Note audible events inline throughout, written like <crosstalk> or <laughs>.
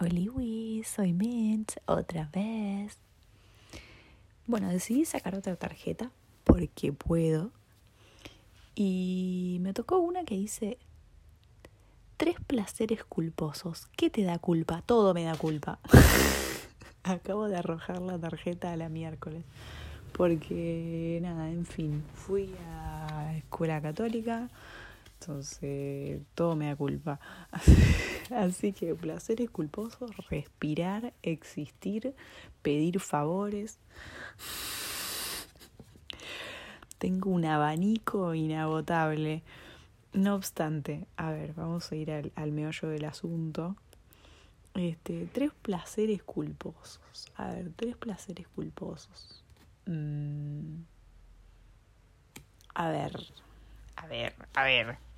Oli, soy Mint, otra vez. Bueno, decidí sacar otra tarjeta porque puedo. Y me tocó una que dice tres placeres culposos. ¿Qué te da culpa? Todo me da culpa. <laughs> Acabo de arrojar la tarjeta a la miércoles. Porque, nada, en fin, fui a escuela católica, entonces todo me da culpa. <laughs> Así que placeres culposos, respirar, existir, pedir favores. Tengo un abanico inagotable. No obstante, a ver, vamos a ir al, al meollo del asunto. Este, tres placeres culposos. A ver, tres placeres culposos. Mm. A ver, a ver, a ver.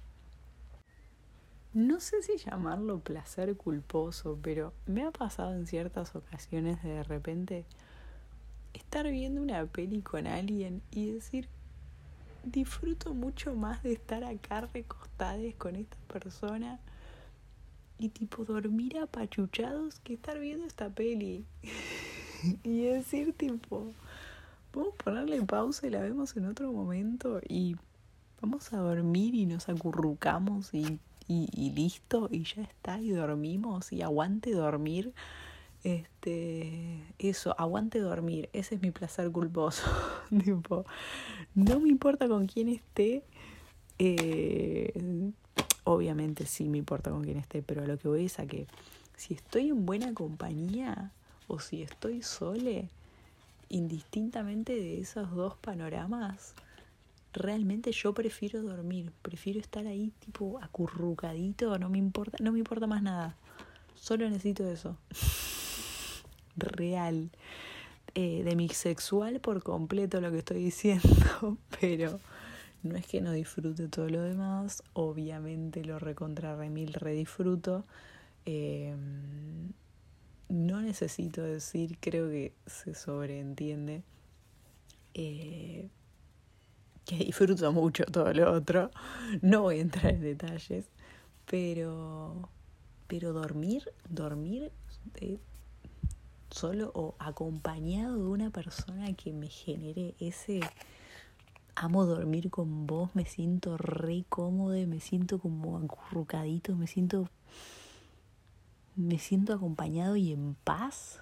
No sé si llamarlo placer culposo, pero me ha pasado en ciertas ocasiones de, de repente estar viendo una peli con alguien y decir, disfruto mucho más de estar acá recostades con esta persona y tipo dormir apachuchados que estar viendo esta peli. <laughs> y decir tipo, vamos a ponerle pausa y la vemos en otro momento y vamos a dormir y nos acurrucamos y y, y listo, y ya está, y dormimos, y aguante dormir. Este, eso, aguante dormir, ese es mi placer culposo. <laughs> tipo, no me importa con quién esté. Eh, obviamente sí me importa con quién esté, pero lo que voy es a que si estoy en buena compañía o si estoy sole, indistintamente de esos dos panoramas, realmente yo prefiero dormir, prefiero estar ahí tipo acurrucadito, no me importa, no me importa más nada. Solo necesito eso. <laughs> Real. Eh, de mi sexual por completo lo que estoy diciendo, <laughs> pero no es que no disfrute todo lo demás, obviamente lo recontra remil redisfruto. Eh, no necesito decir, creo que se sobreentiende. Eh, que disfruto mucho todo lo otro. No voy a entrar en detalles, pero, pero dormir, dormir solo o acompañado de una persona que me genere ese amo dormir con vos, me siento re cómodo, me siento como acurrucadito, me siento me siento acompañado y en paz.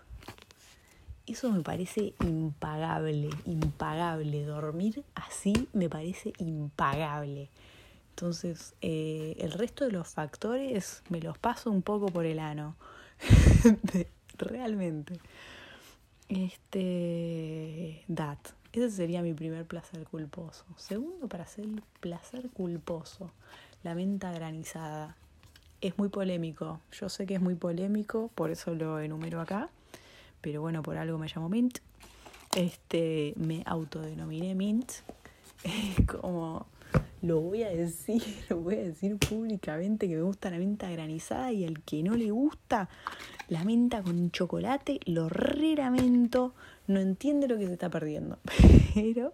Eso me parece impagable, impagable. Dormir así me parece impagable. Entonces, eh, el resto de los factores me los paso un poco por el ano. <laughs> Realmente. Este. Dat. Ese sería mi primer placer culposo. Segundo, para hacer placer culposo, la menta granizada. Es muy polémico. Yo sé que es muy polémico, por eso lo enumero acá pero bueno, por algo me llamo Mint. Este, me autodenominé Mint. <laughs> Como lo voy a decir, <laughs> lo voy a decir públicamente que me gusta la menta granizada y al que no le gusta la menta con chocolate, lo reramento, no entiende lo que se está perdiendo. <laughs> Pero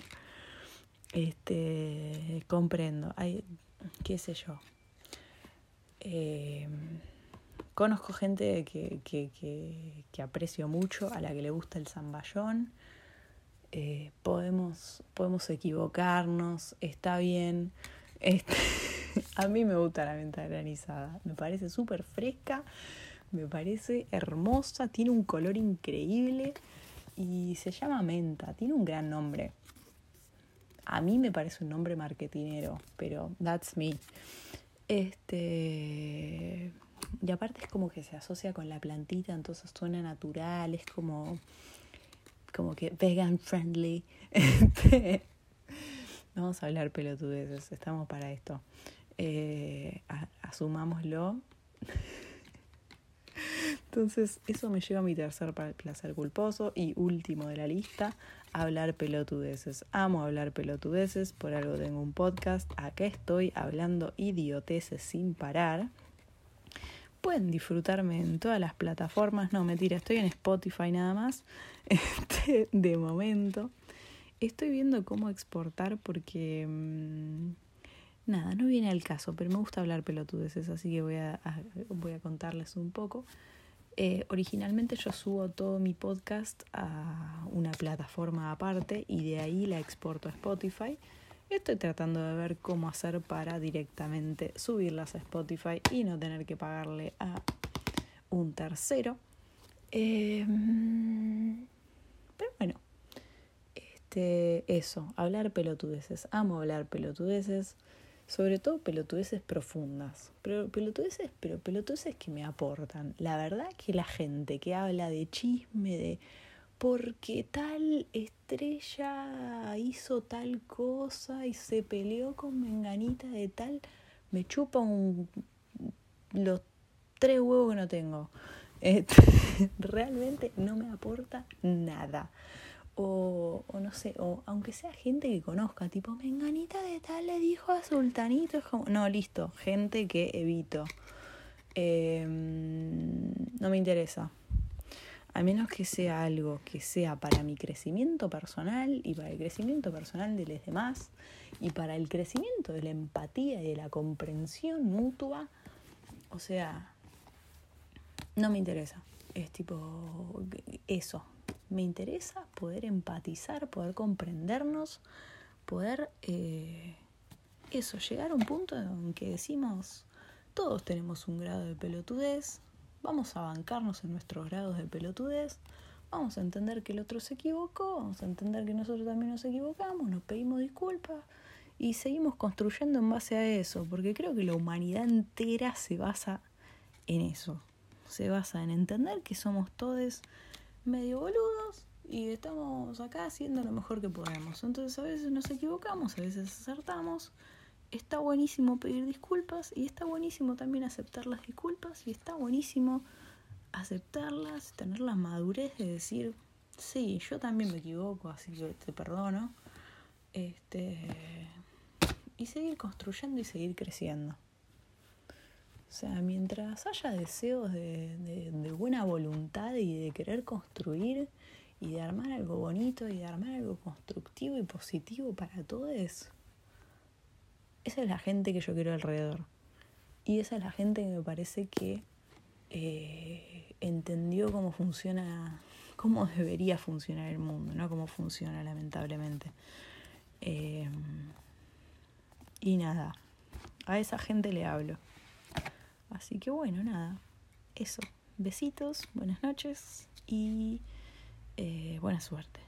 este comprendo. Hay, qué sé yo. Eh, Conozco gente que, que, que, aprecio mucho, a la que le gusta el zamballón. Eh, podemos, podemos equivocarnos, está bien. Este, <laughs> a mí me gusta la menta granizada, me parece súper fresca, me parece hermosa, tiene un color increíble y se llama menta, tiene un gran nombre. A mí me parece un nombre marketinero, pero that's me. Este y aparte es como que se asocia con la plantita, entonces suena natural, es como, como que vegan friendly. <laughs> Vamos a hablar pelotudeces, estamos para esto. Eh, asumámoslo. Entonces, eso me lleva a mi tercer placer culposo y último de la lista, hablar pelotudeces. Amo hablar pelotudeces, por algo tengo un podcast. Acá estoy hablando idioteces sin parar. Pueden disfrutarme en todas las plataformas. No, mentira, estoy en Spotify nada más. <laughs> Este, de momento. Estoy viendo cómo exportar porque... Mmm, nada, no viene al caso, pero me gusta hablar pelotudeces, así que voy a, a, voy a contarles un poco. Eh, originalmente yo subo todo mi podcast a una plataforma aparte y de ahí la exporto a Spotify. Estoy tratando de ver cómo hacer para directamente subirlas a Spotify y no tener que pagarle a un tercero. Em, pero bueno, este, eso, hablar pelotudeces. Amo hablar pelotudeces, sobre todo pelotudeces profundas. Pero pelotudeces, pero pelotudeces que me aportan. La verdad que la gente que habla de chisme, de porque tal estrella hizo tal cosa y se peleó con menganita de tal, me chupa un, los tres huevos que no tengo. Este, <laughs> realmente no me aporta nada. O, no sé, o aunque sea gente que conozca, tipo, menganita de tal le dijo a Sultanito, es como, no, listo, gente que evito. Em, no me interesa a menos que sea algo que sea para mi crecimiento personal y para el crecimiento personal de los demás y para el crecimiento de la empatía y de la comprensión mutua, o sea, no me interesa. Es tipo eso. Me interesa poder empatizar, poder comprendernos, poder eh, eso, llegar a un punto en que decimos, todos tenemos un grado de pelotudez, Vamos a bancarnos en nuestros grados de pelotudez, vamos a entender que el otro se equivocó, vamos a entender que nosotros también nos equivocamos, nos pedimos disculpas y seguimos construyendo en base a eso, porque creo que la humanidad entera se basa en eso, se basa en entender que somos todos medio boludos y estamos acá haciendo lo mejor que podemos. Entonces a veces nos equivocamos, a veces acertamos está buenísimo pedir disculpas y está buenísimo también aceptar las disculpas y está buenísimo aceptarlas, tener la madurez de decir, sí, yo también me equivoco, así que te perdono. Este, y seguir construyendo y seguir creciendo. O sea, mientras haya deseos de, de buena voluntad y de querer construir y de armar algo bonito y de armar algo constructivo y positivo para todos, esa es la gente que yo quiero alrededor. Y esa es la gente que me parece que eh, entendió cómo funciona, cómo debería funcionar el mundo, no cómo funciona lamentablemente. Eh, y nada, a esa gente le hablo. Así que bueno, nada, eso. Besitos, buenas noches y eh, buena suerte.